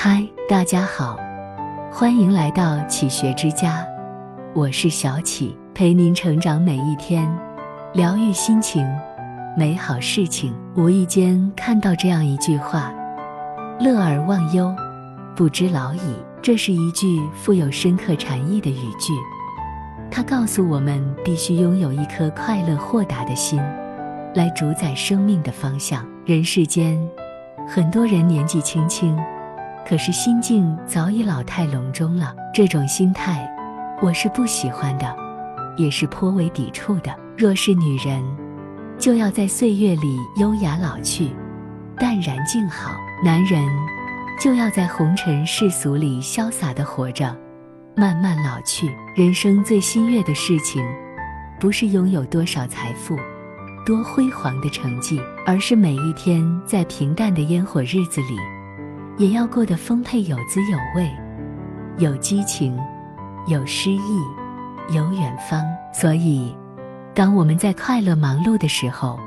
嗨，大家好，欢迎来到启学之家，我是小启，陪您成长每一天，疗愈心情，美好事情。无意间看到这样一句话：“乐而忘忧，不知老矣。”这是一句富有深刻禅意的语句，它告诉我们必须拥有一颗快乐豁达的心，来主宰生命的方向。人世间，很多人年纪轻轻。可是心境早已老态龙钟了，这种心态，我是不喜欢的，也是颇为抵触的。若是女人，就要在岁月里优雅老去，淡然静好；男人，就要在红尘世俗里潇洒的活着，慢慢老去。人生最心悦的事情，不是拥有多少财富，多辉煌的成绩，而是每一天在平淡的烟火日子里。也要过得丰沛有滋有味，有激情，有诗意，有远方。所以，当我们在快乐忙碌的时候，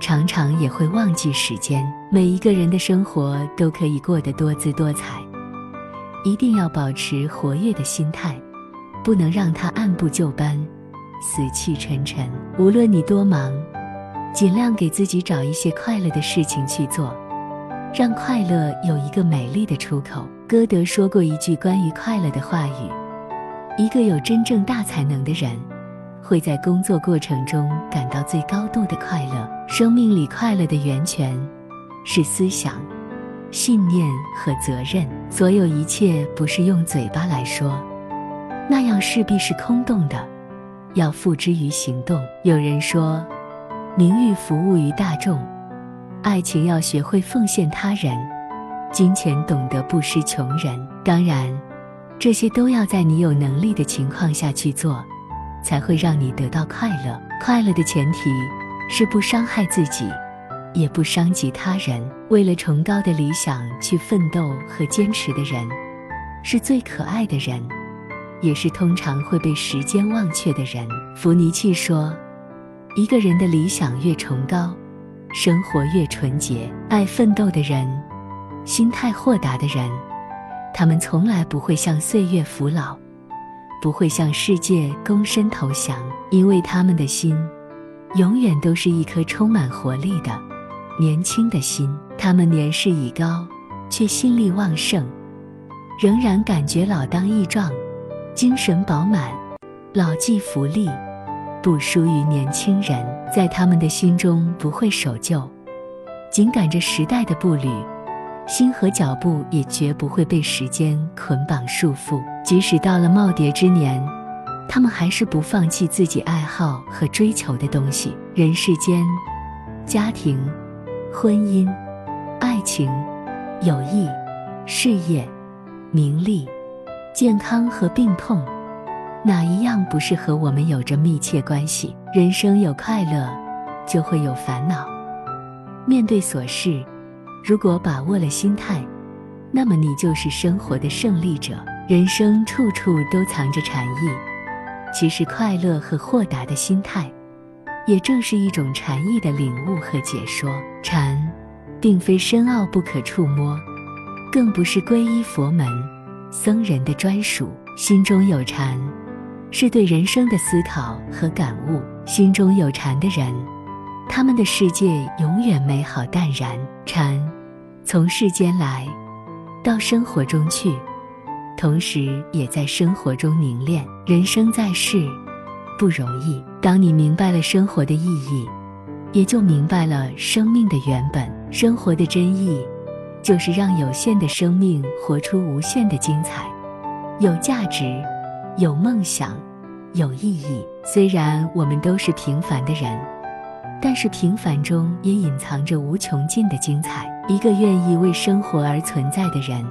常常也会忘记时间。每一个人的生活都可以过得多姿多彩，一定要保持活跃的心态，不能让它按部就班、死气沉沉。无论你多忙，尽量给自己找一些快乐的事情去做。让快乐有一个美丽的出口。歌德说过一句关于快乐的话语：一个有真正大才能的人，会在工作过程中感到最高度的快乐。生命里快乐的源泉是思想、信念和责任。所有一切不是用嘴巴来说，那样势必是空洞的，要付之于行动。有人说，名誉服务于大众。爱情要学会奉献他人，金钱懂得不失穷人。当然，这些都要在你有能力的情况下去做，才会让你得到快乐。快乐的前提是不伤害自己，也不伤及他人。为了崇高的理想去奋斗和坚持的人，是最可爱的人，也是通常会被时间忘却的人。伏尼契说：“一个人的理想越崇高。”生活越纯洁，爱奋斗的人，心态豁达的人，他们从来不会向岁月服老，不会向世界躬身投降，因为他们的心，永远都是一颗充满活力的年轻的心。他们年事已高，却心力旺盛，仍然感觉老当益壮，精神饱满，老骥伏枥。不输于年轻人，在他们的心中不会守旧，紧赶着时代的步履，心和脚步也绝不会被时间捆绑束缚。即使到了耄耋之年，他们还是不放弃自己爱好和追求的东西。人世间，家庭、婚姻、爱情、友谊、事业、名利、健康和病痛。哪一样不是和我们有着密切关系？人生有快乐，就会有烦恼。面对琐事，如果把握了心态，那么你就是生活的胜利者。人生处处都藏着禅意，其实快乐和豁达的心态，也正是一种禅意的领悟和解说。禅，并非深奥不可触摸，更不是皈依佛门僧人的专属。心中有禅。是对人生的思考和感悟。心中有禅的人，他们的世界永远美好淡然。禅，从世间来，到生活中去，同时也在生活中凝练。人生在世，不容易。当你明白了生活的意义，也就明白了生命的原本。生活的真意，就是让有限的生命活出无限的精彩，有价值。有梦想，有意义。虽然我们都是平凡的人，但是平凡中也隐藏着无穷尽的精彩。一个愿意为生活而存在的人，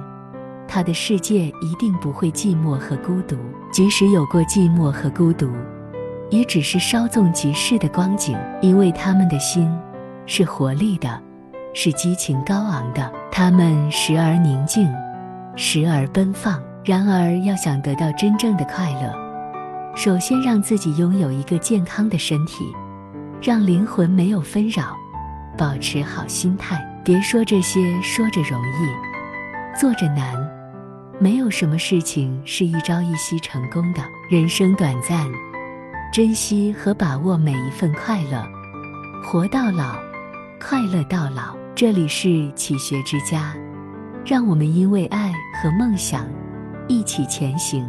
他的世界一定不会寂寞和孤独。即使有过寂寞和孤独，也只是稍纵即逝的光景。因为他们的心是活力的，是激情高昂的。他们时而宁静，时而奔放。然而，要想得到真正的快乐，首先让自己拥有一个健康的身体，让灵魂没有纷扰，保持好心态。别说这些说着容易，做着难。没有什么事情是一朝一夕成功的。人生短暂，珍惜和把握每一份快乐，活到老，快乐到老。这里是启学之家，让我们因为爱和梦想一起前行。